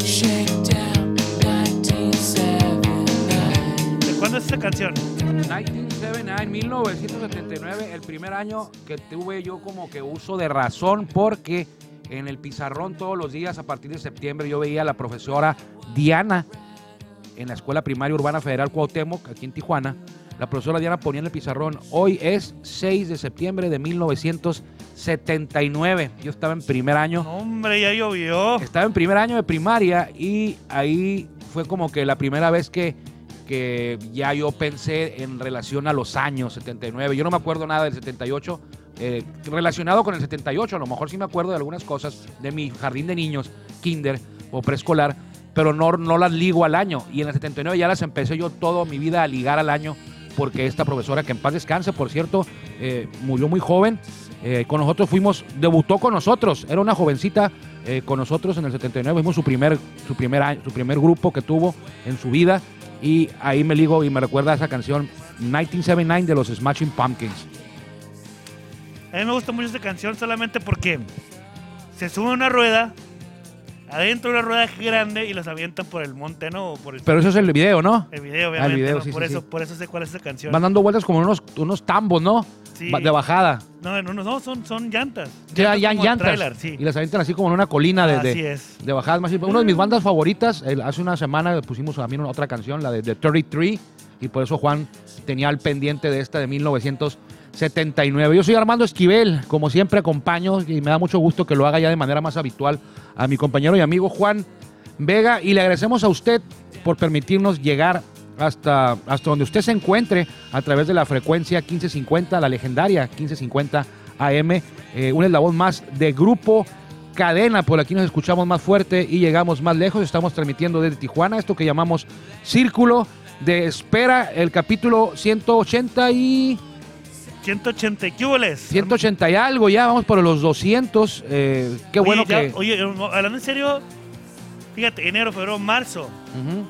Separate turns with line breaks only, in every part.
Shakedown 1979.
¿De cuándo es esa canción?
1979, 1979, el primer año que tuve yo como que uso de razón porque en el pizarrón todos los días a partir de septiembre yo veía a la profesora Diana en la Escuela Primaria Urbana Federal Cuauhtémoc, aquí en Tijuana. La profesora Diana ponía en el pizarrón, hoy es 6 de septiembre de 1979. Yo estaba en primer año.
Hombre, ya llovió.
Estaba en primer año de primaria y ahí fue como que la primera vez que, que ya yo pensé en relación a los años 79. Yo no me acuerdo nada del 78. eh, relacionado con el 78, a lo mejor sí me acuerdo de algunas cosas de mi jardín de niños, kinder o preescolar, pero no, no las ligo al año. Y en el 79 ya las empecé yo toda mi vida a ligar al año, porque esta profesora, que en paz descanse, por cierto, eh, murió muy joven. eh, con nosotros fuimos, debutó con nosotros, era una jovencita eh, con nosotros en el 79, fuimos su primer, su, primer, año- su primer grupo que tuvo en su vida. Y ahí me ligo y me recuerda esa canción 1979 de los Smashing Pumpkins.
A mí me gusta mucho esta canción solamente porque se sube una rueda, adentro de una rueda grande y los avientan por el monte, ¿no? O por el,
Pero eso es el video, ¿no?
el video,
Ah,
obviamente.
el video,
¿no?
sí,
por,
sí,
eso,
sí.
por eso sé cuál es esa canción.
Van dando vueltas como unos, unos tambos, ¿no?
Sí.
De bajada.
No, no, no, no, son, son llantas.
Ya, llantas.
sí.
Y las avientan así como en una colina de,
Así
de,
es.
de bajadas más. Una de mis bandas favoritas, el- hace una semana pusimos también otra canción, la de The 33, y por eso Juan tenía al pendiente de esta de 1979. Yo soy Armando Esquivel, como siempre acompaño y me da mucho gusto que lo haga ya de manera más habitual a mi compañero y amigo Juan Vega y le agradecemos a usted por permitirnos llegar hasta, hasta donde usted se encuentre a través de la frecuencia 1550, la legendaria 1550 AM, eh, un eslabón más de grupo cadena, por aquí nos escuchamos más fuerte y llegamos más lejos. Estamos transmitiendo desde Tijuana, esto que llamamos Círculo de Espera, el capítulo 180 y
180, ¿qué huboles?
180 y algo, ya vamos por los 200. eh, qué
Oye,
bueno
ya-
que...
Oye, hablando en serio, fíjate, enero, febrero, marzo,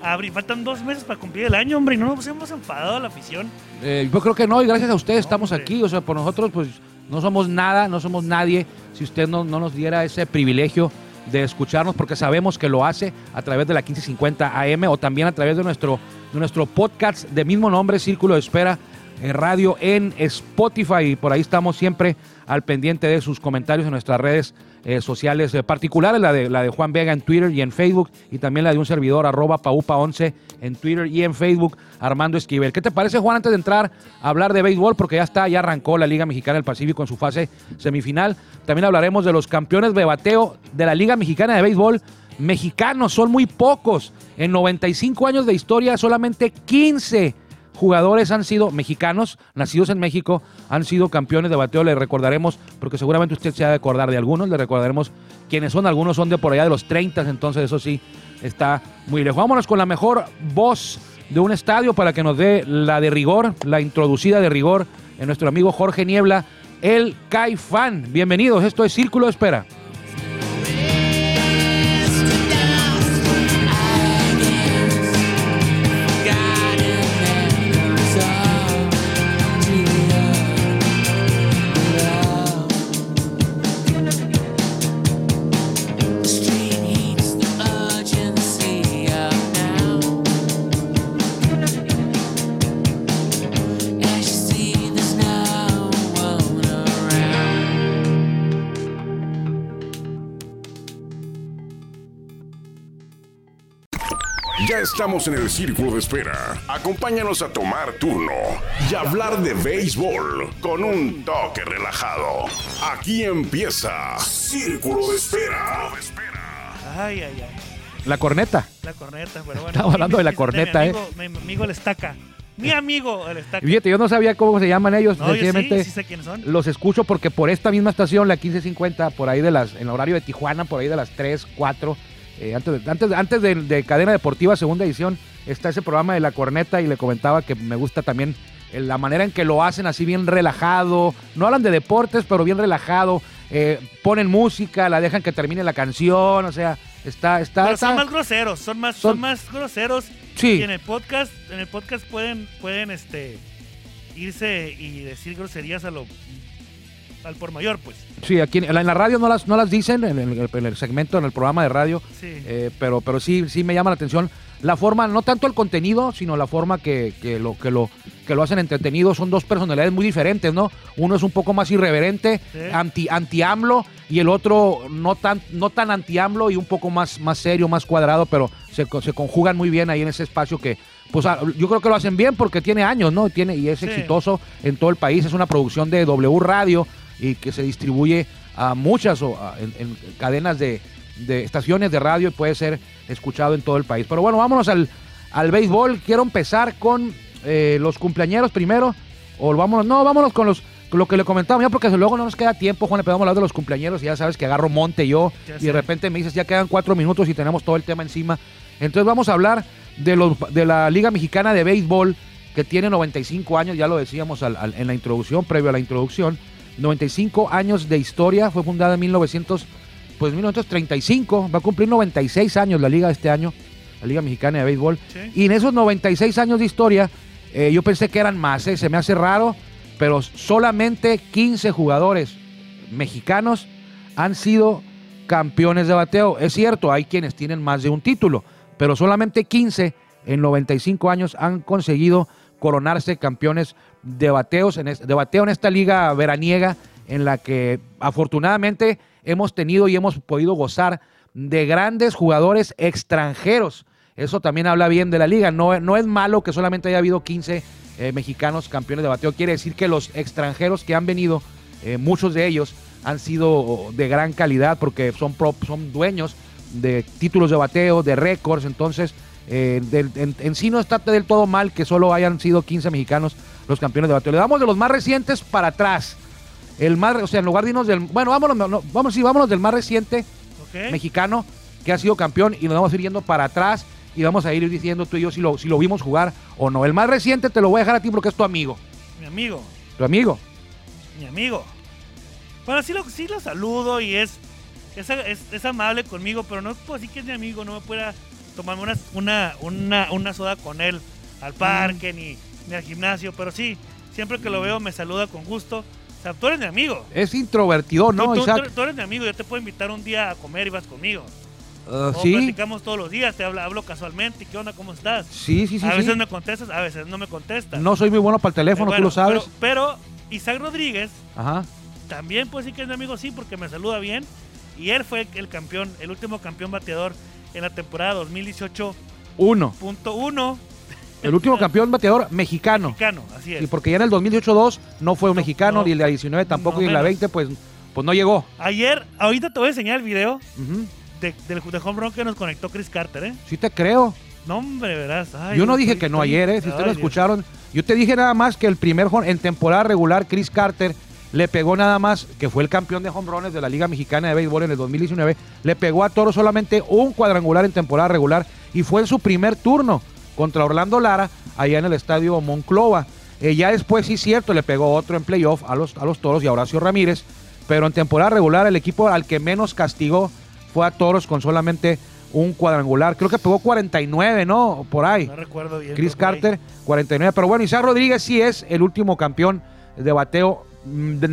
abril, faltan dos meses para cumplir el año, hombre, y no nos hemos enfadado a la afición.
Eh, yo creo que no, y gracias a ustedes estamos
Hombre.
aquí. O sea, por nosotros, pues no somos nada, no somos nadie si usted no, no nos diera ese privilegio de escucharnos, porque sabemos que lo hace a través de la 1550 AM o también a través de nuestro, de nuestro podcast de mismo nombre, Círculo de Espera eh, Radio en Spotify. Por ahí estamos siempre al pendiente de sus comentarios en nuestras redes eh, sociales eh, particulares, la de, la de Juan Vega en Twitter y en Facebook, y también la de un servidor, arroba paupa11 en Twitter y en Facebook, Armando Esquivel. ¿Qué te parece, Juan, antes de entrar a hablar de béisbol? Porque ya está, ya arrancó la Liga Mexicana del Pacífico en su fase semifinal. También hablaremos de los campeones de bateo de la Liga Mexicana de Béisbol. Mexicanos, son muy pocos. En 95 años de historia, solamente 15 jugadores han sido mexicanos, nacidos en México, han sido campeones de bateo. Le recordaremos, porque seguramente usted se ha de acordar de algunos, le recordaremos quiénes son. Algunos son de por allá de los 30, entonces eso sí está muy lejos. Vámonos con la mejor voz de un estadio para que nos dé la de rigor, la introducida de rigor en nuestro amigo Jorge Niebla, el Caifán. Bienvenidos, esto es Círculo de Espera.
Estamos en el círculo de espera. Acompáñanos a tomar turno y hablar de béisbol con un toque relajado. Aquí empieza Círculo de Espera.
Ay, ay, ay.
La corneta.
La corneta, pero bueno.
Estamos hablando de la corneta,
mi amigo, Mi amigo el estaca. Mi amigo el estaca.
Y Fíjate, yo no sabía cómo se llaman ellos.
No, yo sí,
sencillamente
sí sé quiénes son.
los escucho porque por esta misma estación, la 1550, por ahí de las, en el horario de Tijuana, por ahí de las 3, 4, eh, antes, de, antes, antes de, de Cadena Deportiva, segunda edición, está ese programa de La Corneta y le comentaba que me gusta también eh, la manera en que lo hacen así bien relajado. No hablan de deportes, pero bien relajado. Eh, ponen música, la dejan que termine la canción, o sea, está... está,
Pero
está-
son más groseros, son más,
Son-
son más groseros
Sí.
Y en el podcast, en el podcast pueden, pueden este irse y decir groserías a lo al por mayor, pues.
Sí, aquí en la, en la radio no las, no las dicen, en el, en el segmento, en el programa de radio,
Sí.
eh, pero, pero sí, sí me llama la atención la forma, no tanto el contenido, sino la forma que, que lo, que, lo, que lo hacen entretenido. Son dos personalidades muy diferentes, ¿no? Uno es un poco más irreverente,
Sí.
anti, anti-AMLO, y el otro no tan, no tan anti-AMLO y un poco más, más serio, más cuadrado, pero se, se conjugan muy bien ahí en ese espacio que, pues ah, yo creo que lo hacen bien porque tiene años, ¿no? Tiene, y es
Sí.
exitoso en todo el país. Es una producción de W Radio y que se distribuye a muchas o, a- en, en cadenas de, de estaciones de radio y puede ser escuchado en todo el país. Pero bueno, vámonos al, al béisbol. Quiero empezar con eh, los cumpleañeros primero. O vámonos, no, vámonos con los con lo que le comentaba ya porque luego no nos queda tiempo, Juan, le podemos hablar de los cumpleañeros y ya sabes que agarro monte yo y de repente me dices ya quedan cuatro minutos y tenemos todo el tema encima. Entonces vamos a hablar de, los, de la Liga Mexicana de Béisbol que tiene 95 años, ya lo decíamos al- al- en la introducción, previo a la introducción, 95 años de historia, fue fundada en 1900, pues 1935, va a cumplir 96 años la liga este año, la Liga Mexicana de Béisbol.
Sí.
Y en esos 96 años de historia, eh, yo pensé que eran más, eh, se me hace raro, pero solamente 15 jugadores mexicanos han sido campeones de bateo. Es cierto, hay quienes tienen más de un título, pero solamente 15 en 95 años han conseguido coronarse campeones de, bateos en de bateo en esta liga veraniega en la que afortunadamente hemos tenido y hemos podido gozar de grandes jugadores extranjeros. Eso también habla bien de la liga. No, no es malo que solamente haya habido 15 eh, mexicanos campeones de bateo. Quiere decir que los extranjeros que han venido, eh, muchos de ellos han sido de gran calidad porque son, son dueños de títulos de bateo, de récords. Entonces, eh, en sí no está del todo mal que solo hayan sido 15 mexicanos los campeones de bateo. Le damos de los más recientes para atrás. El más, o sea, en lugar de irnos del. Bueno, vámonos, no, vamos, sí, vámonos del más reciente
¿Ok?
mexicano que ha sido campeón y nos vamos a ir yendo para atrás y vamos a ir diciendo tú y yo si lo, si lo vimos jugar o no. El más reciente te lo voy a dejar a ti porque es tu amigo.
Mi amigo.
Tu amigo.
mi amigo. Bueno, sí lo, sí lo saludo y es, es, es- es amable conmigo, pero no puedo decir que es mi amigo, no me pueda tomarme una, una, una, una soda con él al parque ni, ni al gimnasio, pero sí, siempre que lo veo me saluda con gusto. O sea, tú eres mi amigo.
Es introvertido, ¿no,
tú, tú-
Isaac?
tú- tú eres mi amigo, yo te puedo invitar un día a comer y vas conmigo.
Uh,
O
sí,
platicamos todos los días, te hablo, hablo casualmente, ¿qué onda? ¿Cómo estás?
sí, sí, sí.
a
sí.
veces me contestas, a veces no me contestas.
No soy muy bueno para el teléfono,
Bueno,
tú lo sabes.
Pero, pero Isaac Rodríguez
Ajá.
también puede decir que es mi amigo, sí, porque me saluda bien. Y él fue el campeón, el último campeón bateador en la temporada 2018.1
Uno. El último campeón bateador mexicano.
mexicano, así es.
Sí, porque ya en el 2018-2 no fue un
No,
mexicano,
no.
ni en la 19 tampoco,
No
y en la
menos.
20 pues, pues no llegó.
Ayer, ahorita te voy a enseñar el video
Ujú.
de, del de home run que nos conectó Chris Carter, ¿eh?
Sí te creo.
No, hombre, verás. Ay,
yo no dije que no ayer, ¿eh? Si ustedes lo escucharon. Yo te dije nada más que el primer home- en temporada regular, Chris Carter le pegó nada más, que fue el campeón de home runs de la Liga Mexicana de Béisbol en el 2019, le pegó a Toro solamente un cuadrangular en temporada regular y fue en su primer turno contra Orlando Lara, allá en el estadio Monclova. Eh, ya después, sí, cierto, le pegó otro en playoff a los, a los Toros y a Horacio Ramírez, pero en temporada regular el equipo al que menos castigó fue a Toros con solamente un cuadrangular. Creo que pegó 49, ¿no? Por ahí.
No recuerdo bien.
Chris
ahí.
Carter, 49. Pero bueno, Isaac Rodríguez sí es el último campeón de bateo mm,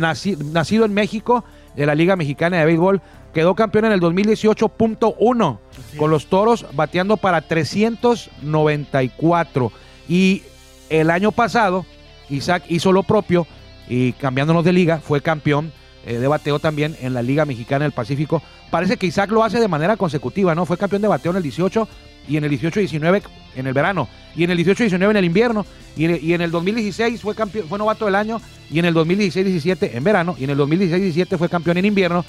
nacido en México de la Liga Mexicana de Béisbol. Quedó campeón en el 2018.1
Así
con los Toros bateando para 394. Y el año pasado, Isaac hizo lo propio y cambiándonos de liga, fue campeón eh, de bateo también en la Liga Mexicana del Pacífico. Parece que Isaac lo hace de manera consecutiva, ¿no? Fue campeón de bateo en el 18 y en el 18-19 en el verano, y en el 18-19 en el invierno, y en, el 2016 fue, campeón, fue novato del año, y en el 2016-17 en verano, y en el 2016-17 fue campeón en invierno,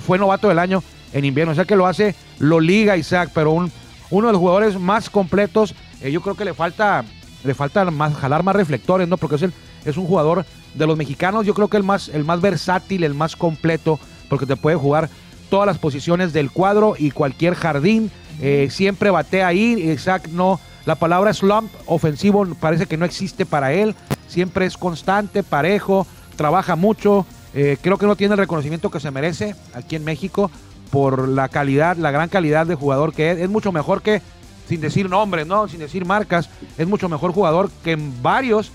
fue novato del año en invierno. O sea que lo hace, lo liga Isaac, pero un, uno de los jugadores más completos, eh, yo creo que le falta, le falta más, jalar más reflectores, ¿no? Porque es, el, es un jugador de los mexicanos, yo creo que el más, el más versátil, el más completo, porque te puede jugar todas las posiciones del cuadro y cualquier jardín. Eh, siempre batea ahí. Isaac no. La palabra slump ofensivo parece que no existe para él. Siempre es constante, parejo, trabaja mucho. eh, creo que no tiene el reconocimiento que se merece aquí en México por la calidad, la gran calidad de jugador que es. Es mucho mejor que sin decir nombres, ¿no? Sin decir marcas, es mucho mejor jugador que en varios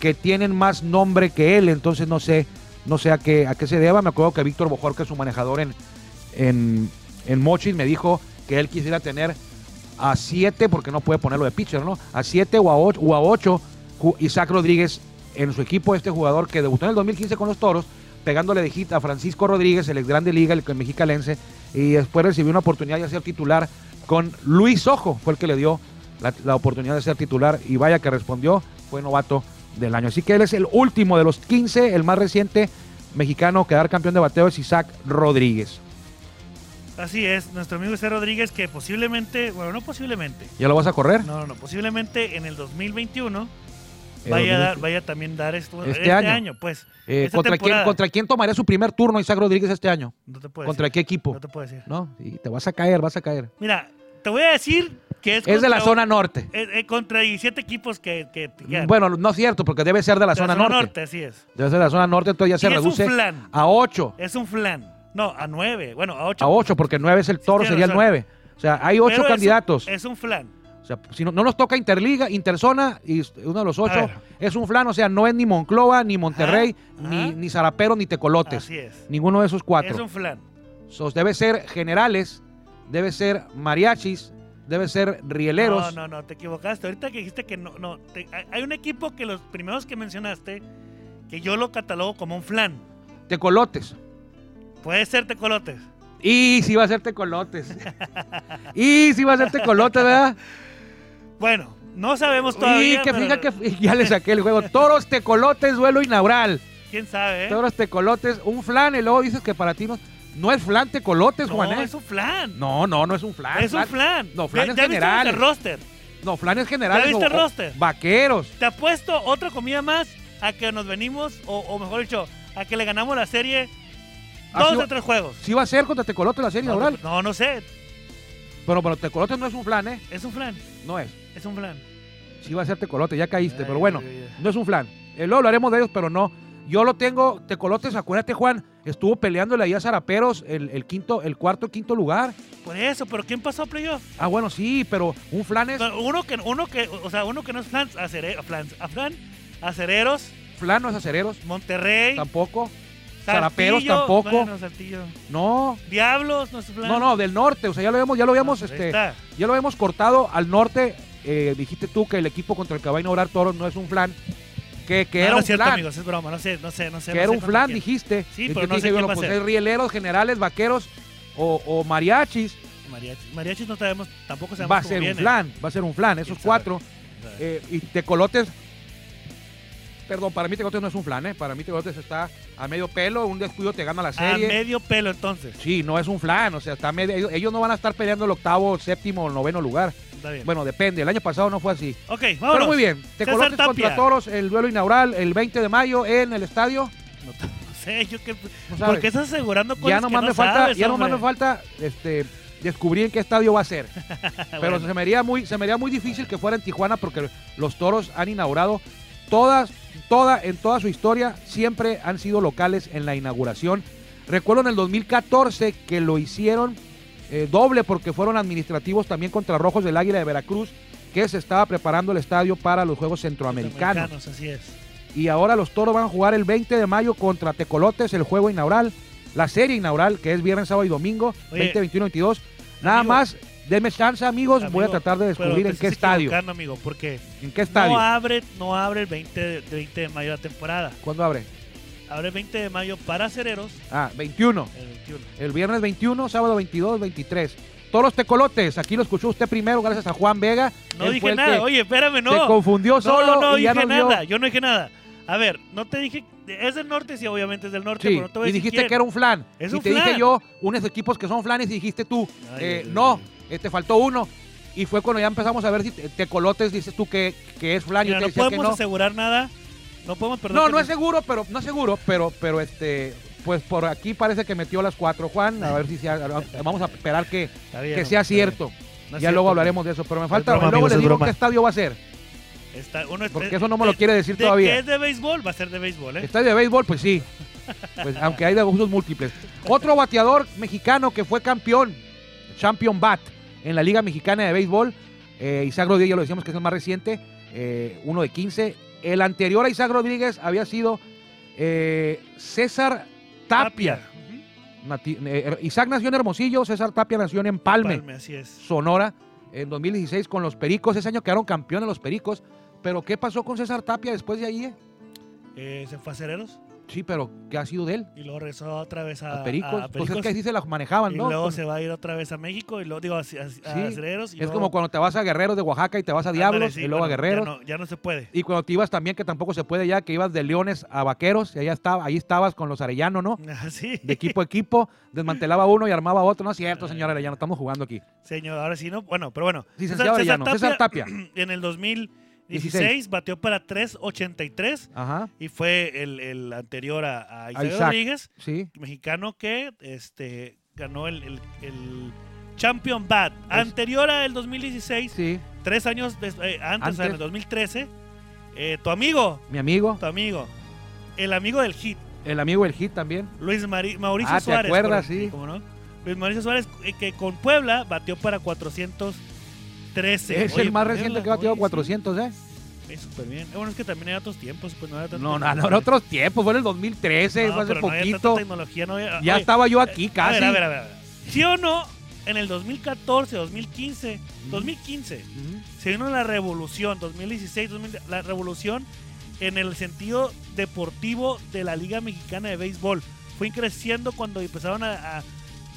que tienen más nombre que él, entonces no sé, no sé a qué, a qué se deba. Me acuerdo que Víctor es su manejador en, en, en Mochis, me dijo que él quisiera tener a siete, porque no puede ponerlo de pitcher, ¿no? A siete o a ocho, Isaac Rodríguez en su equipo, este jugador que debutó en el 2015 con los Toros, pegándole de hit a Francisco Rodríguez, el ex grande liga, el mexicalense, y después recibió una oportunidad de ser titular con Luis Ojo, fue el que le dio la, la oportunidad de ser titular, y vaya que respondió, fue novato del año. Así que él es el último de los 15, el más reciente mexicano que dar campeón de bateo es Isaac Rodríguez.
Así es, nuestro amigo Isaac Rodríguez que posiblemente, bueno, no posiblemente,
¿Ya lo vas a correr?
no, no, no, posiblemente en el 2021
Eh,
vaya, a dar,
2020.
vaya también dar esto,
Este
este,
año.
año. pues.
Eh, ¿contra, quién. ¿Contra quién tomaría su primer turno Isaac Rodríguez este año?
No te puedo
¿Contra
decir.
qué equipo?
No te puedo decir.
No, sí, te vas a caer, vas a caer.
Mira, te voy a decir que es,
Es de la zona norte.
eh, contra 17 equipos que, que.
Bueno, no es cierto, porque debe ser de la
De
zona, norte.
así es.
Debe ser de la zona norte, entonces ya se
Y es un
reduce
flan.
a 8.
Es un flan. No, a 9. Bueno, a 8.
A 8, porque 9 es el toro, sería el. 9. O sea, hay 8 candidatos.
Es un flan.
O sea, si no, no nos toca Interliga, Interzona, y uno de los 8
ver.
es un flan, o sea, no es ni Monclova, ni Monterrey,
Ajá.
ni, ni Zarapero, ni Tecolotes.
Así es.
Ninguno de esos cuatro.
Es un flan.
So, debe ser generales, debe ser mariachis, debe ser rieleros.
No, no, no, te equivocaste. Ahorita que dijiste que no, no. te- hay un equipo que los primeros que mencionaste, que yo lo catalogo como un flan.
Tecolotes.
Puede ser tecolotes.
Y si va a ser tecolotes. y si va a ser tecolotes, ¿verdad?
Bueno, no sabemos todavía.
Y que
pero
fija que ya le saqué el juego. Toros, tecolotes, duelo inaugural.
¿Quién sabe, eh?
Toros, tecolotes, un flan. Y luego dices que para ti no, no es flan, tecolotes,
No,
Juan. ¿eh?
es un flan.
No, no, no es un flan.
es un flan.
No, flan
¿Ya-
es
ya viste
general.
el roster?
No, flan es general.
¿Ya viste el roster?
Vaqueros.
Te apuesto otra comida más a que nos venimos, o, o mejor dicho, a que le ganamos la serie dos
sí
de tres juegos.
Sí va a ser contra tecolotes la serie
No,
inaugural.
no, no sé.
Pero, pero tecolotes no es un flan, ¿eh?
Es un flan.
No es.
Es un flan.
Sí va a ser tecolote, ya caíste.
Ay,
pero bueno,
ay, ay.
no es un flan. Eh, luego hablaremos de ellos, pero no. Yo lo tengo, tecolotes, acuérdate, Juan, estuvo peleándole ahí a Zaraperos el, el quinto, el cuarto, quinto lugar.
Por eso, pero ¿quién pasó a playoff?
Ah, bueno, sí, pero un flan es.
No, Uno que, uno que, o sea, uno que no es flan, acere- flan, a flan, acereros,
Flan no es acereros,
Monterrey,
tampoco. Zaraperos tampoco.
Bueno.
No,
Diablos, no es flan.
no, no, del norte. O sea, ya lo habíamos, ya lo habíamos,
Ah,
este, ya lo habíamos cortado al norte. Eh, dijiste tú que el equipo contra el que va a inaugurar Toros no es un flan. Que, que
No,
era
no
un
cierto,
flan.
amigos, es broma, no sé, no sé, no sé.
que era un flan,
quién.
dijiste.
Sí, pero no sé
dije, bueno, pues rieleros, generales, vaqueros o, o mariachis.
Mariachis, mariachis no sabemos, tampoco sabemos
Va a ser un
viene.
flan, va a ser un flan, esos cuatro. Eh, y Tecolotes, perdón, para mí Tecolotes no es un flan, ¿eh? Para mí Tecolotes está a medio pelo, un descuido te gana la
A
serie.
medio pelo entonces.
Sí, no es un flan, o sea, está medio, ellos, no van a estar peleando el octavo, séptimo o noveno lugar.
Está bien.
Bueno, depende, el año pasado no fue así.
ok,
Pero
vámonos.
muy bien, Tecolotes contra Toros, el duelo inaugural el 20 de mayo en el estadio.
No, sé, yo que...
No
¿Por qué estás asegurando cosas
ya
que
nomás
no
me falta,
sabes,
ya nomás me falta este, descubrir en qué estadio va a ser. Pero
Bueno,
se me haría muy, se me haría muy difícil que fuera en Tijuana porque los toros han inaugurado todas, toda, en toda su historia, siempre han sido locales en la inauguración. Recuerdo en el 2014 que lo hicieron eh, doble porque fueron administrativos también contra Rojos del Águila de Veracruz, que se estaba preparando el estadio para los Juegos Centroamericanos.
Americanos, así es.
Y ahora los toros van a jugar el 20 de mayo contra Tecolotes, el juego inaugural, la serie inaugural, que es viernes, sábado y domingo,
Oye,
20, 21, 22. Nada
amigo,
más, denme chance, amigos, voy a tratar de descubrir en qué estadio.
amigo, porque
¿En qué estadio?
no abre, no abre el 20 de, 20 de mayo la temporada.
¿Cuándo abre?
Abre el 20 de mayo para acereros
Ah, 21.
el 21.
El viernes 21, sábado 22, 23. Toros Tecolotes, aquí lo escuchó usted primero, gracias a Juan Vega.
No
Él
dije nada, oye, espérame, no.
Se confundió
no,
solo
no
y ya
dije
dio-
nada, yo no dije nada. A ver, no te dije, es del norte, sí, obviamente es del norte,
Sí,
pero no te voy a
y
decir
dijiste
quién.
que era un flan.
Es
y
un
te dije yo unos equipos que son flanes y dijiste tú,
Ay,
eh,
ay,
no,
ay.
Eh, te faltó uno. Y fue cuando ya empezamos a ver si te- Tecolotes dices tú que, que es flan. y
Mira,
yo te
no
decía que
podemos
no.
asegurar nada, no podemos perder.
No, no es seguro, pero no es seguro, pero, pero este, pues por aquí parece que metió las cuatro, Juan. A ver si sea- vamos a esperar que,
bien,
que sea cierto.
No
ya
cierto,
luego hablaremos de eso, pero me falta.
broma,
luego
amigos,
les
es
digo
broma.
qué estadio va a ser.
Está- uno
Porque eso no me lo quiere decir
de
todavía.
que es de béisbol, va a ser de béisbol, ¿eh?
Estadio de béisbol, pues sí. Pues aunque hay de gustos múltiples. Otro bateador mexicano que fue campeón, Champion Bat, en la Liga Mexicana de Béisbol, Eh, Isaac Rodríguez, ya lo decíamos que es el más reciente, eh, uno de 15. El anterior a Isaac Rodríguez había sido eh, César Tapia. Isaac nació en Hermosillo, César Tapia nació en Empalme,
Palme, así es.
Sonora, en 2016 con los Pericos. Ese año quedaron campeones los Pericos. Pero ¿qué pasó con César Tapia después de ahí?
se fue a Cereros
Sí, pero ¿qué ha sido de él?
y luego regresó otra vez a,
A Pericos.
a
Pues es
Pericos,
que así se las manejaban,
y
¿no?
luego
Con-
se va a ir otra vez a México y luego digo a, a- a
Sí,
Cereros. y
Es
luego-
como cuando te vas a Guerreros de Oaxaca y te vas a Diablos
Ándale, sí,
y luego
bueno,
a Guerreros.
Ya no, ya no se puede.
Y cuando te ibas también, que tampoco se puede ya, que ibas de Leones a Vaqueros, y allá estaba, ahí estabas con los Arellano, ¿no?
Así.
De equipo a equipo, desmantelaba uno y armaba otro. No es cierto, señor Arellano, estamos jugando aquí.
Señor, ahora sí, ¿no? Bueno, pero bueno.
Licenciado Arellano, César Tapia.
En el 2016
16.
bateó para 3.83
Ajá,
y fue el, el anterior a, a Isaac
Isaac.
Rodríguez,
sí.
mexicano que este, ganó el, el- el Champion Bat.
Es-
Anterior a el 2016,
Sí,
tres años eh, antes, o sea, en el
Antes.
2013, eh, tu amigo,
mi amigo,
tu amigo, el amigo del hit,
el amigo del hit también.
Luis Mari- Mauricio
Ah, ¿te
Suárez.
acuerdas?
correcto,
Sí.
cómo no. Luis Mauricio Suárez, eh, que con Puebla batió para 413.
Es
Oye,
el más reciente que ha
oye,
400, ¿eh?
Súper bien. Eh, Bueno, es que también era otros tiempos, pues no era tanto.
No, no, no, en otros tiempos, fue en el 2013,
No,
fue hace
pero no había tanta
poquito.
tecnología, no había-
ya
oye,
estaba yo aquí
a
casi.
ver, a ver, a ver. ¿Sí o no? En el 2014, 2015, 2015,
Ujú.
se vino la revolución, 2016, 2000, la revolución en el sentido deportivo de la Liga Mexicana de Béisbol. Fue creciendo cuando empezaron a, a-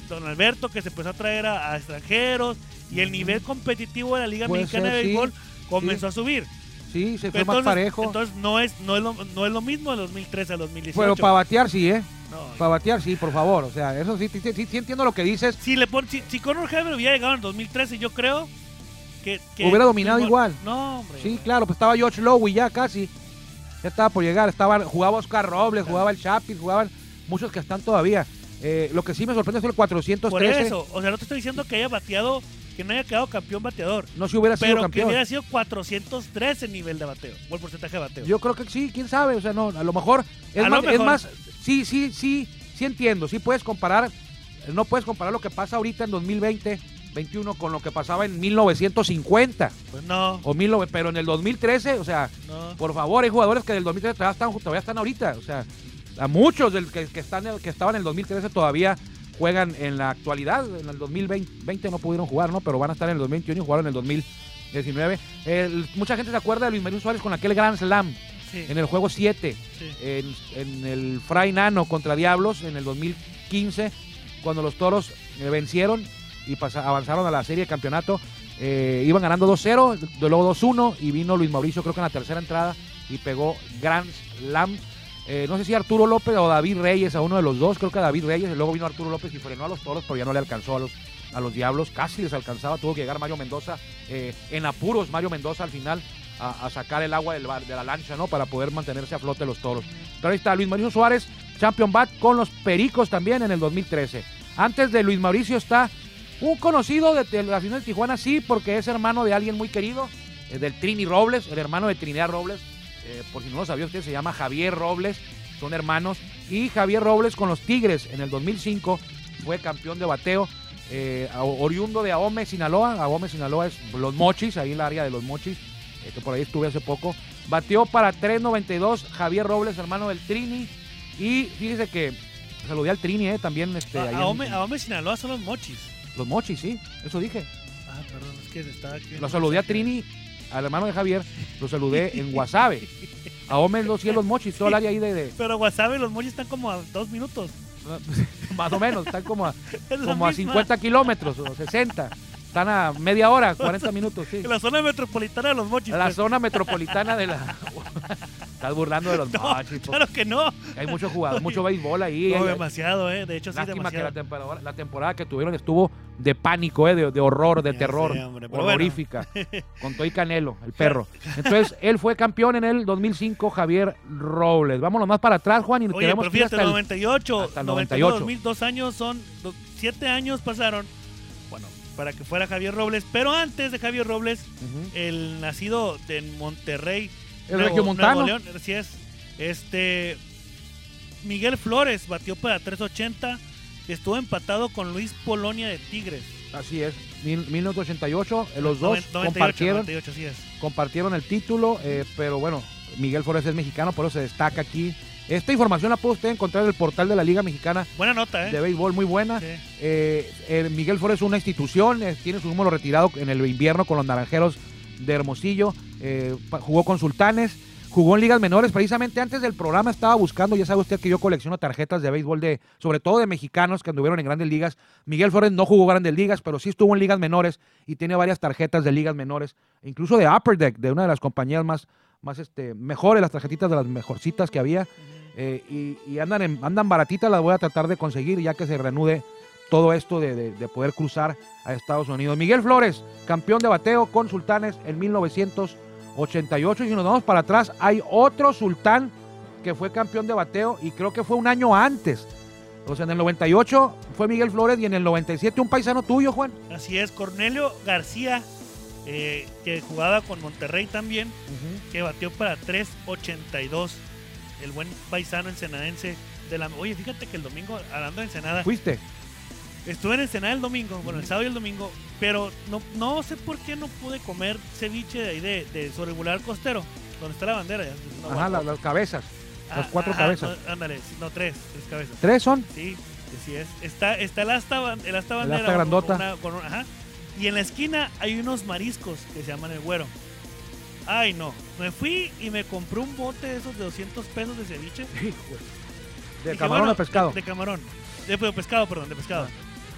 Don Alberto, que se empezó a traer a, a extranjeros y el nivel competitivo de la Liga
Puede
Mexicana
ser,
de
sí,
Béisbol comenzó a subir.
Sí, se fue
Entonces,
más parejo.
entonces no es no es lo, no es lo mismo de 2013 al 2018.
Pero para batear sí, ¿eh?
No,
Para batear sí, por favor. O sea, eso sí, sí, sí, entiendo lo que dices.
si le pon, si, si Conor Heber hubiera llegado en 2013, yo creo que, que-
Hubiera dominado igual.
No, hombre.
Sí, claro, pues estaba George Lowe ya casi. Ya estaba por llegar. Estaba, jugaba Oscar Robles, jugaba el Chapis, jugaban muchos que están todavía. Eh, lo que sí me sorprende es el 413.
Por eso, o sea, no te estoy diciendo que haya bateado, que no haya quedado campeón bateador,
No si hubiera sido
pero que
campeón.
hubiera sido 413 el nivel de bateo, o el porcentaje de bateo.
Yo creo que sí, quién sabe. O sea, no, a lo mejor. Es,
A lo
más, es más, sí, sí, sí, sí entiendo. Sí puedes comparar. No puedes comparar lo que pasa ahorita en 2020, 21 con lo que pasaba en 1950
pues no,
o 19, pero en el 2013, o sea,
no.
Por favor, hay jugadores que del 2013 todavía están, todavía están ahorita. O sea, a muchos del que, que están, que estaban en el 2013 todavía juegan en la actualidad. En el 2020 no pudieron jugar, ¿no? Pero van a estar en el 2021 y jugaron en el 2019. El- mucha gente se acuerda de Luis María Suárez con aquel Grand Slam
Sí,
en el juego 7,
sí.
en, en el Fray Nano contra Diablos en el 2015, cuando los toros eh, vencieron y pasa- avanzaron a la serie de campeonato. Eh, iban ganando 2-0, de luego 2-1 y vino Luis Mauricio creo que en la tercera entrada y pegó Grand Slam. Eh, no sé si Arturo López o David Reyes, a uno de los dos, creo que David Reyes, y luego vino Arturo López y frenó a los toros, pero ya no le alcanzó a los, a los diablos, casi les alcanzaba, tuvo que llegar Mario Mendoza, eh, en apuros Mario Mendoza al final a, sacar el agua de la lancha, ¿no? Para poder mantenerse a flote los toros. Pero ahí está Luis Mauricio Suárez, Champion Bat con los Pericos también en el 2013. Antes de Luis Mauricio está un conocido de, de la ciudad de Tijuana, sí, porque es hermano de alguien muy querido, eh, del Trini Robles, el hermano de Trinidad Robles. Eh, por si no lo sabía usted, se llama Javier Robles, son hermanos. Y Javier Robles con los Tigres en el 2005 fue campeón de bateo, eh, oriundo de Ahome, Sinaloa. Ahome, Sinaloa es Los Mochis, ahí en la área de Los Mochis, eh, que por ahí estuve hace poco. Bateó para 3.92 Javier Robles, hermano del Trini. Y fíjese que saludé al Trini, eh, también. Este, ahí
A,
en-
a Ome, a Ome Sinaloa son los mochis.
los mochis, sí, eso dije.
Ah, perdón, es que estaba aquí.
Lo saludé a Trini, al hermano de Javier, lo saludé en Guasave. A Homer los cielos mochis, todo el área ahí de, de-
Pero Wasabi, los mochis están como a dos minutos.
más o menos, están como a, como a
misma.
50 kilómetros o 60. Están a media hora, 40 minutos, sí.
La zona metropolitana de los mochis.
La
pues.
zona metropolitana de la. Estás burlando de los
No, claro que no.
Hay mucho jugador, mucho béisbol ahí.
No,
Hay-
demasiado, ¿eh? De hecho, sí,
Lástima que la
demasiado.
temporada, la temporada que tuvieron estuvo de pánico, eh, de, de horror, de
Ya
terror,
sé, hombre, pero bueno.
horrorífica, con Toy Canelo, el perro. Entonces, él fue campeón en el 2005, Javier Robles. Vámonos más para atrás, Juan, y
Oye,
tenemos
pero fíjate,
hasta el-
98,
hasta el
98,
98.
2000, dos años son, siete años pasaron, bueno, para que fuera Javier Robles, pero antes de Javier Robles, el nacido de Monterrey,
El
Nuevo-
regiomontano.
Nuevo León, así es, este, Miguel Flores batió para 380, estuvo empatado con Luis Polonia de Tigres.
Así es, mil- 1988, eh, los dos
Noven- 98,
compartieron,
98, sí es.
compartieron el título, eh, pero bueno, Miguel Flores es mexicano, por eso se destaca aquí. Esta información la puede usted encontrar en el portal de la Liga Mexicana
Buena nota,
de
¿eh?
Béisbol, muy buena.
Sí.
Eh, Miguel Flores es una institución, tiene su número retirado en el invierno con los Naranjeros de Hermosillo, eh, jugó con Sultanes, jugó en ligas menores, precisamente antes del programa estaba buscando, ya sabe usted que yo colecciono tarjetas de béisbol de, sobre todo de mexicanos que anduvieron en grandes ligas. Miguel Flores no jugó grandes ligas, pero sí estuvo en ligas menores y tiene varias tarjetas de ligas menores, incluso de Upper Deck, de una de las compañías más, más este, mejores, las tarjetitas de las mejorcitas que había. Eh, y, andan, andan baratitas, las voy a tratar de conseguir ya que se reanude todo esto de, de- de poder cruzar a Estados Unidos. Miguel Flores, campeón de bateo con Sultanes en 1988. Y si nos vamos para atrás, hay otro sultán que fue campeón de bateo y creo que fue un año antes. O sea, en el 98 fue Miguel Flores y en el 97 un paisano tuyo, Juan.
Así es, Cornelio García, eh, que jugaba con Monterrey también, que batió para 3.82. El buen paisano ensenadense de la... Oye, fíjate que el domingo, hablando de Ensenada,
¿Fuiste?
Estuve en Ensenada el domingo, bueno, el sábado y el domingo, pero no, no sé por qué no pude comer ceviche de ahí de, de sobrevolar costero, donde está la bandera. ya, no
Ajá, la- las cabezas. las cuatro
ajá,
cabezas.
no, ándale, sí, no, tres, tres cabezas.
¿Tres son?
Sí, así es. Está, está el asta, el asta bandera.
asta grandota.
con una- con una- ajá. Y en la esquina hay unos mariscos que se llaman el güero. Ay, no. Me fui y me compré un bote de esos de 200 pesos de ceviche.
¿De
Dije,
camarón
bueno,
o pescado?
De, de camarón. De, de pescado, perdón, de pescado.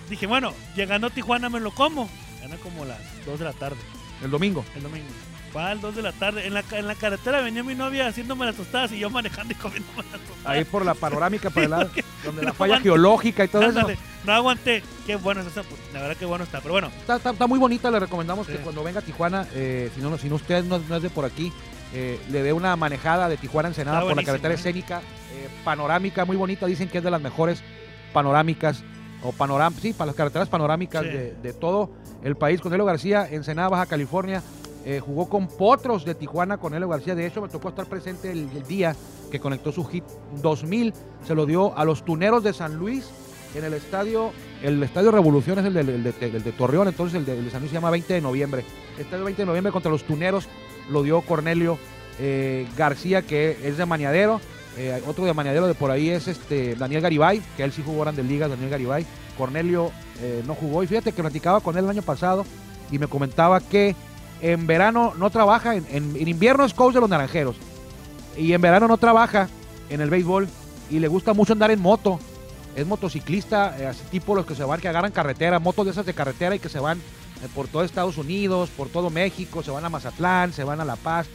Dije, bueno, llegando a Tijuana me lo como. Eran como las 2 de la tarde,
El domingo.
el domingo. ¿Cuál? 2 de la tarde. En la, en la carretera venía mi novia haciéndome las tostadas y yo manejando y comiéndome las tostadas.
Ahí por la panorámica, por el lado, donde la falla geológica y todo eso.
No aguanté. Qué bueno es esa, pues, la verdad que bueno está. Pero bueno,
Está, está- está muy bonita, le recomendamos que
Sí.
cuando venga a Tijuana, eh, si, no, si no usted no, no es de por aquí, eh, le dé una manejada de Tijuana Ensenada por la carretera
¿eh?
escénica, eh, panorámica, muy bonita, dicen que es de las mejores panorámicas, o panoram sí, para las carreteras panorámicas
Sí.
de, de todo el país. Cornelio García, Ensenada, Baja California, eh, jugó con Potros de Tijuana, Cornelio García, de hecho me tocó estar presente el, el día que conectó su hit 2000, se lo dio a los Tuneros de San Luis, en el estadio, el estadio Revolución es el de, el de- el de Torreón, entonces el de, San Luis se llama 20 de noviembre. El estadio 20 de noviembre contra los Tuneros lo dio Cornelio eh, García, que es de Maniadero. Eh, otro de Maniadero de por ahí es este Daniel Garibay, que él sí jugó Grandes Ligas, Daniel Garibay. Cornelio eh, no jugó y fíjate que platicaba con él el año pasado y me comentaba que en verano no trabaja, en, en- invierno es coach de los Naranjeros y en verano no trabaja en el béisbol y le gusta mucho andar en moto. Es motociclista, eh, así tipo los que se van, que agarran carretera, motos de esas de carretera y que se van por todo Estados Unidos, por todo México, se van a Mazatlán, se van a La Paz,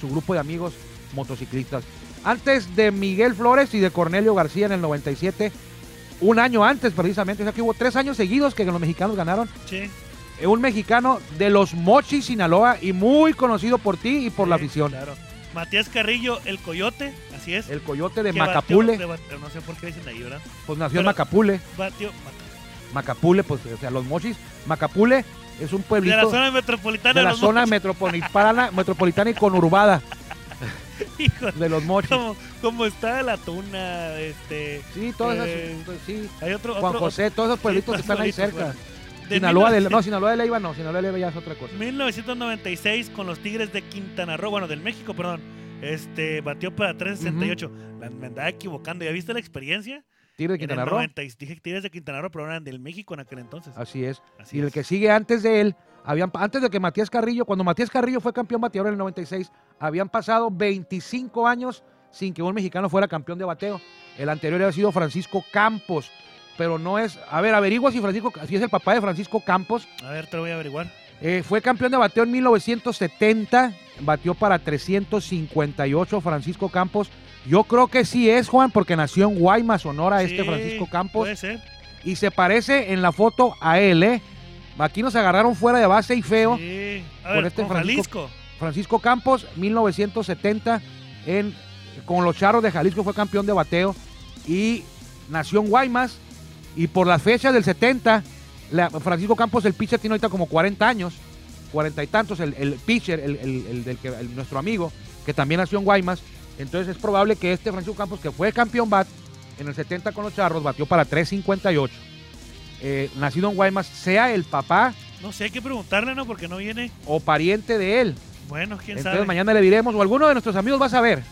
su grupo de amigos motociclistas. Antes de Miguel Flores y de Cornelio García en el 97, un año antes precisamente, o sea que hubo tres años seguidos que los mexicanos ganaron.
sí.
Eh, un mexicano de los Mochis, Sinaloa, y muy conocido por ti y por la afición.
Claro. Matías Carrillo, el Coyote, así es.
El coyote de
que batió-
Macapule,
de no sé por qué dicen ahí, ¿verdad?
pues nació en Macapule.
Batió
Macapule, pues, o sea, los Mochis. Macapule es un
de
pueblito
la zona metropolitana
de la
los
zona metropolitana, metropolitana y conurbada
Hijo,
de los Mochis.
como, como está la tuna, este.
Sí, todas
Eh,
pues, sí.
Hay otro.
Juan
otro-
José, todos esos pueblitos que están ahí cerca.
bueno. De
Sinaloa de,
19-
no, Sinaloa de Leiva no, Sinaloa de Leiva ya es otra cosa.
1996 con los Tigres de Quintana Roo, bueno, del México, perdón. Este batió para 368. La- Me andaba equivocando. ¿Ya viste la experiencia?
Tigre de Quintana Roo.
90 y- dije Tigres de Quintana Roo, pero eran del México en aquel entonces.
Así es.
Así
y el que sigue antes de él, habían, antes de que Matías Carrillo, cuando Matías Carrillo fue campeón bateador en el 96, habían pasado 25 años sin que un mexicano fuera campeón de bateo. El anterior había sido Francisco Campos, pero no es. A ver, averigua si Francisco, si es el papá de Francisco Campos.
A ver, te lo voy a averiguar.
Eh, fue campeón de bateo en 1970, batió para 358 Francisco Campos. Yo creo que sí es, Juan, porque nació en Guaymas, Sonora, este Francisco Campos
Puede ser.
y se parece en la foto a él, ¿eh? Aquí nos agarraron fuera de base y feo.
Sí. A
Con este
con
Francisco-
Jalisco.
Francisco Campos, 1970, en, con los Charros de Jalisco fue campeón de bateo y nació en Guaymas. Y por las fechas del 70, la- Francisco Campos, el pitcher, tiene ahorita como 40 años, 40 y tantos, el, el pitcher, el, el- el del que, nuestro amigo, que también nació en Guaymas. Entonces es probable que este Francisco Campos, que fue campeón bat en el 70 con los Charros, batió para 358. Eh, nacido en Guaymas, sea el papá
No sé, hay que preguntarle, ¿no? Porque no viene.
o pariente de él.
Bueno, quién
Entonces
sabe.
mañana le diremos, o alguno de nuestros amigos va a saber.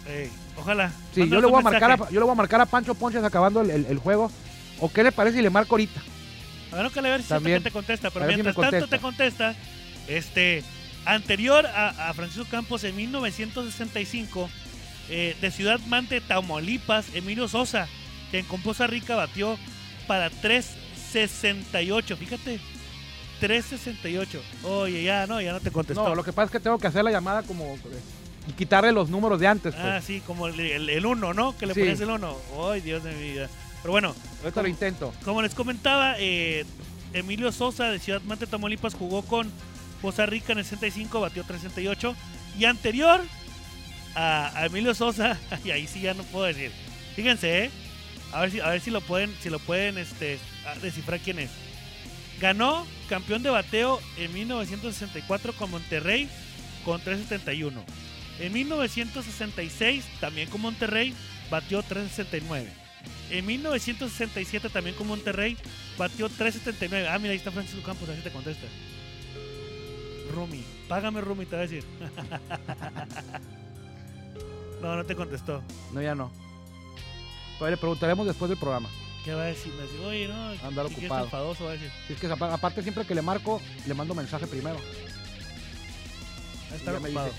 Ojalá.
Sí,
Mándanos
yo le, voy a marcar a, yo le voy a marcar a Pancho Ponches acabando el, el- el juego. ¿O qué le parece si le marco ahorita?
A ver, que le ver si
También.
te contesta. Pero
si
mientras tanto te contesta, este, anterior a, a Francisco Campos en 1965, eh, de Ciudad Mante, Tamaulipas, Emilio Sosa, que en Poza Rica batió para 3.68. Fíjate, 3.68. Oye, ya no, ya no te contestó.
No, lo que pasa es que tengo que hacer la llamada como y quitarle los números de antes. Pues.
Ah, sí, como el, el, el uno, ¿no? Que le
Sí.
ponías el uno. Ay, Dios de mi vida. Pero bueno,
Ahorita lo intento.
Como les comentaba, eh, Emilio Sosa de Ciudad Mante, Tamaulipas jugó con Costa Rica en el 65, batió 368. Y anterior a, a Emilio Sosa, y ahí sí ya no puedo decir. Fíjense, ¿eh? A ver si, a ver si lo pueden, si lo pueden este, descifrar quién es. Ganó campeón de bateo en 1964 con Monterrey con 371. En 1966, también con Monterrey, batió 369. En 1967 también con Monterrey batió 3.79. Ah, mira, ahí está Francisco Campos, así te contesta. Rumi, págame Rumi, te va a decir. no, no te contestó.
No, ya no. Pero le preguntaremos después del programa.
¿Qué va a decir? Me dice, oye, no,
Andar ocupado.
enfadoso, va a decir.
Si es que apa- aparte siempre que le marco, le mando mensaje primero. Me
ocupado.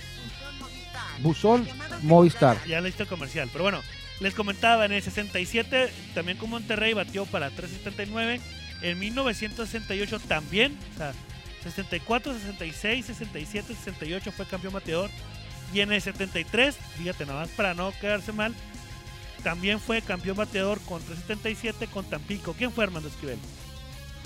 Buzón Movistar.
Ya listo el comercial. Pero bueno, les comentaba, en el 67 también con Monterrey batió para 3.79. En 1968 también, o sea, 64, 66, 67, 68 fue campeón bateador. Y en el 73, fíjate nada más para no quedarse mal, también fue campeón bateador con 3.77 con Tampico. ¿Quién fue Armando Esquivel?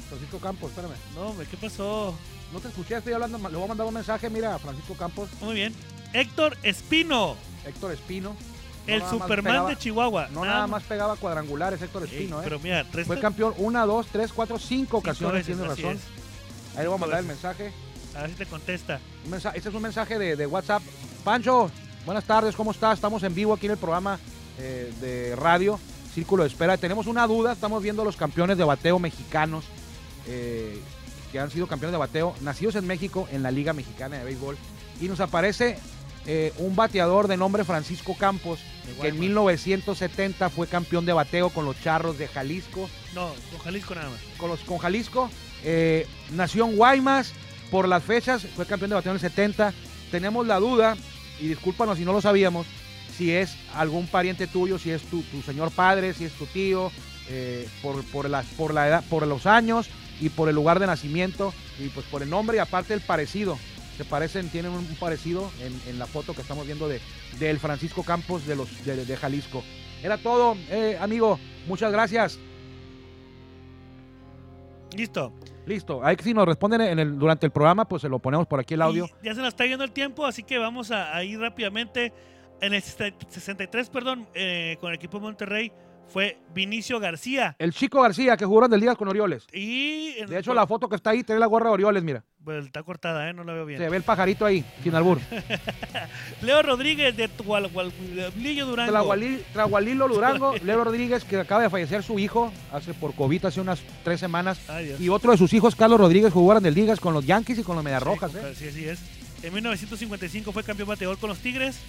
Francisco Campos, espérame.
No, hombre, ¿qué pasó?
No te escuché, estoy hablando. Le voy a mandar un mensaje, mira, a Francisco Campos,
Muy bien. Héctor Espino,
Héctor Espino. No
el Superman
pegaba-
de Chihuahua.
No nada más pegaba cuadrangulares Héctor
Ey,
Espino, ¿eh?
Pero mira, tres
Fue campeón una, dos, tres, cuatro, cinco ocasiones,
veces,
tienes
así
razón.
es.
Ahí le voy a mandar el mensaje.
A ver si te contesta.
Un mensa- Este es un mensaje de, de WhatsApp. Pancho, buenas tardes, ¿cómo estás? Estamos en vivo aquí en el programa eh, de radio, Círculo de Espera. Tenemos una duda, estamos viendo los campeones de bateo mexicanos eh, que han sido campeones de bateo, nacidos en México, en la Liga Mexicana de Béisbol. Y nos aparece eh, un bateador de nombre Francisco Campos, que en 1970 fue campeón de bateo con los Charros de Jalisco
No, con Jalisco nada más.
con, los, con Jalisco. Eh, nació en Guaymas por las fechas, fue campeón de bateo en el 70. Tenemos la duda, y discúlpanos si no lo sabíamos, si es algún pariente tuyo, si es tu, tu señor padre, si es tu tío, eh, por, por, las, por, la edad, por los años y por el lugar de nacimiento, y pues por el nombre y aparte el parecido. Se parecen, tienen un parecido en, en la foto que estamos viendo de, del Francisco Campos de, los, de, de Jalisco. Era todo, eh, amigo. Muchas gracias.
Listo.
Listo. Ahí si nos responden en el, durante el programa, pues se lo ponemos por aquí el audio.
Y ya se nos está yendo el tiempo, así que vamos a, a ir rápidamente. En el 63, perdón, eh, con el equipo de Monterrey fue Vinicio García.
El chico García, que jugaron del día con Orioles.
Y en-
De hecho, la foto que está ahí tiene la gorra de Orioles, mira.
Pues está cortada, ¿eh? No la veo bien.
Se ve el pajarito ahí, sin albur.
Leo Rodríguez de Tuahualillo Durango.
Durango, Leo Rodríguez, que acaba de fallecer su hijo hace por COVID hace unas tres semanas.
Ay.
Y otro de sus hijos, Carlos Rodríguez, jugaron del Ligas con los Yankees y con los Medias Rojas.
Sí,
¿eh?
sí, así es. En 1955 fue campeón bateador con los Tigres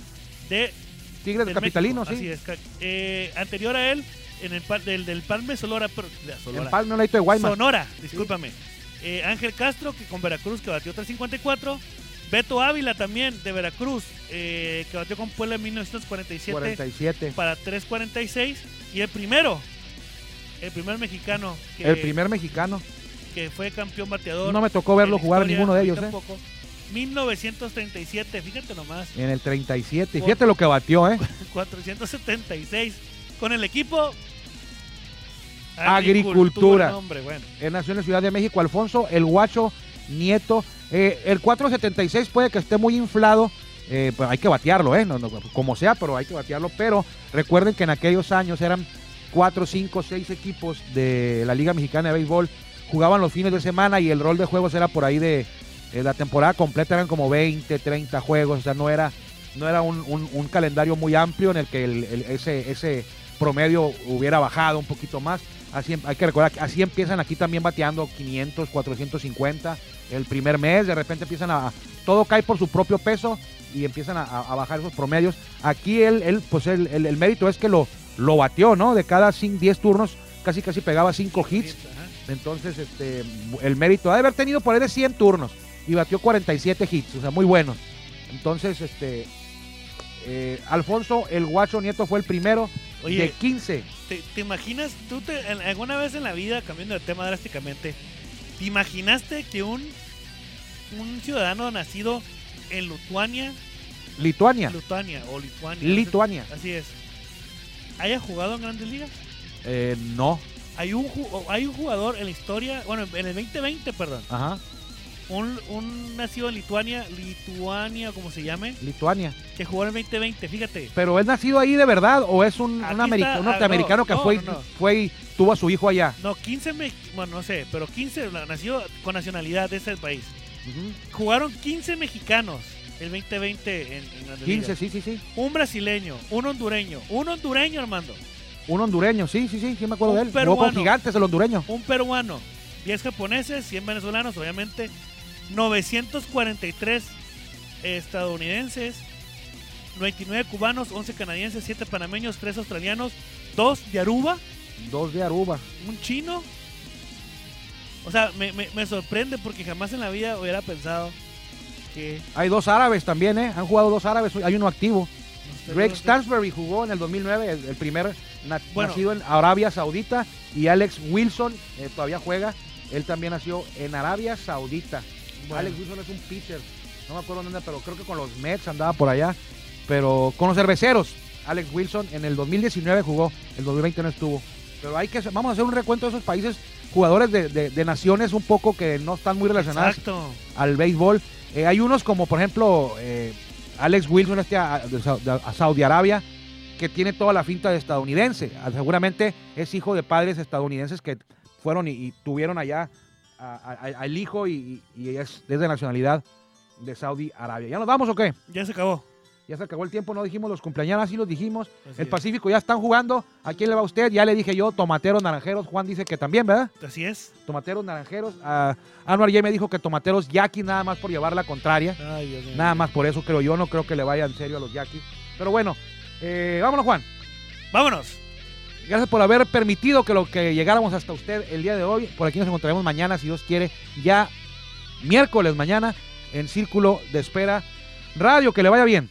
de
Tigres de
del
Capitalino,
México,
sí.
Así es. ca- eh, anterior a él, en el del, del Palme Sonora, pero- de Sonora.
En Palme, de Guaymas.
Sonora, discúlpame. Eh, Ángel Castro, que con Veracruz, que batió 354. Beto Ávila también, de Veracruz, eh, que batió con Puebla en 1947
47.
para 346. Y el primero, el primer mexicano que,
El primer mexicano.
que fue campeón bateador.
No me tocó verlo jugar
historia,
ninguno de ellos, ¿eh?
tampoco. 1937, fíjate nomás,
En el 37. Y
Por-
fíjate lo que batió, ¿eh?
476 con el equipo
Agricultura.
no, hombre, bueno.
Él nació en la Ciudad de México, Alfonso, el guacho, nieto. Eh, el 476 puede que esté muy inflado, eh, pues hay que batearlo, ¿eh? No, no, como sea, pero hay que batearlo. Pero recuerden que en aquellos años eran 4, 5, 6 equipos de la Liga Mexicana de Béisbol. Jugaban los fines de semana y el rol de juegos era por ahí de eh, la temporada completa, eran como 20, 30 juegos. O sea, no era, no era un, un- un calendario muy amplio en el que el- el- ese, ese promedio hubiera bajado un poquito más. Así, em- hay que recordar que así empiezan aquí también bateando 500, 450 el primer mes. De repente empiezan a. Todo cae por su propio peso y empiezan a, bajar esos promedios. Aquí él, él pues el, el- el mérito es que lo, lo bateó, ¿no? De cada cin- 10 turnos, casi casi pegaba 5 hits. Entonces, este, el mérito ha de haber tenido por ahí de 100 turnos y batió 47 hits, o sea, muy buenos. Entonces, este, eh, Alfonso el Guacho Nieto fue el primero
Oye.
de 15.
¿Te, te imaginas, tú te, alguna vez en la vida, cambiando de tema drásticamente, te imaginaste que un, un ciudadano nacido en Lituania,
Lituania.
Lituania o Lituania,
Lituania.
así es, haya jugado en Grandes Ligas?
Eh, no.
Hay un, hay un jugador en la historia, bueno, en el 2020, perdón,
Ajá.
Un, un nacido en Lituania, Lituania, como se llame,
Lituania.
que jugó en el 2020, fíjate.
Pero es nacido ahí de verdad o es un, un
ah,
norteamericano
no,
que
no,
fue,
no,
fue y tuvo a su hijo allá.
No, 15, me- bueno, no sé, pero 15 la- nació con nacionalidad de ese país.
Ujú.
Jugaron 15 mexicanos el 2020 en, en Grandes
15,
Ligas.
sí, sí, sí.
Un brasileño, un hondureño, un hondureño, Armando,
Un hondureño, sí, sí, sí, sí me acuerdo
Un
de él. Jugó con gigantes el hondureño.
un peruano, 10 japoneses, 100 venezolanos, obviamente, 943 estadounidenses, 99 cubanos, 11 canadienses, 7 panameños, 3 australianos, 2 de Aruba,
Dos de Aruba.
un chino. O sea, me, me- me sorprende porque jamás en la vida hubiera pensado que...
Hay dos árabes también, ¿eh? Han jugado dos árabes, hay uno activo. Greg. Stansbury jugó en el 2009, el, el primer
Bueno.
nacido en Arabia Saudita. Y Alex Wilson eh, todavía juega. Él también nació en Arabia Saudita.
Bueno.
Alex Wilson es un pitcher. No me acuerdo dónde, pero creo que con los Mets andaba por allá. Pero con los cerveceros. Alex Wilson en el 2019 jugó, el 2020 no estuvo. Pero hay que vamos a hacer un recuento de esos países, jugadores de, de- de naciones un poco que no están muy relacionadas
Exacto.
al béisbol. Eh, hay unos como, por ejemplo, eh, Alex Wilson este a, Saudi Arabia, que tiene toda la finta de estadounidense. Ah, Seguramente es hijo de padres estadounidenses que fueron y, y tuvieron allá a- a- a- al hijo y, y- es, es de nacionalidad de Saudi Arabia. ¿Ya nos vamos o qué?
Ya se acabó.
Ya se acabó el tiempo, no dijimos los cumpleaños, así los dijimos.
Así
el
es.
Pacífico ya están jugando. ¿A quién le va a usted? Ya le dije yo, tomateros, naranjeros. Juan dice que también, ¿verdad?
Así es.
Tomateros, naranjeros. Ah, Anuar ya me dijo que tomateros, Jackie, nada más por llevar la contraria.
Ay, Dios mío.
Nada más por eso creo yo, no creo que le vaya en serio a los Yaquis. Pero bueno, eh, vámonos Juan.
Vámonos.
Gracias por haber permitido que lo que llegáramos hasta usted el día de hoy. Por aquí nos encontraremos mañana, si Dios quiere, ya miércoles mañana en Círculo de Espera Radio. Que le vaya bien.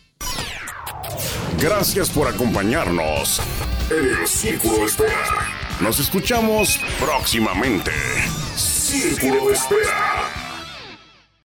Gracias por acompañarnos en el Círculo de Espera. Nos escuchamos próximamente. Círculo de Espera.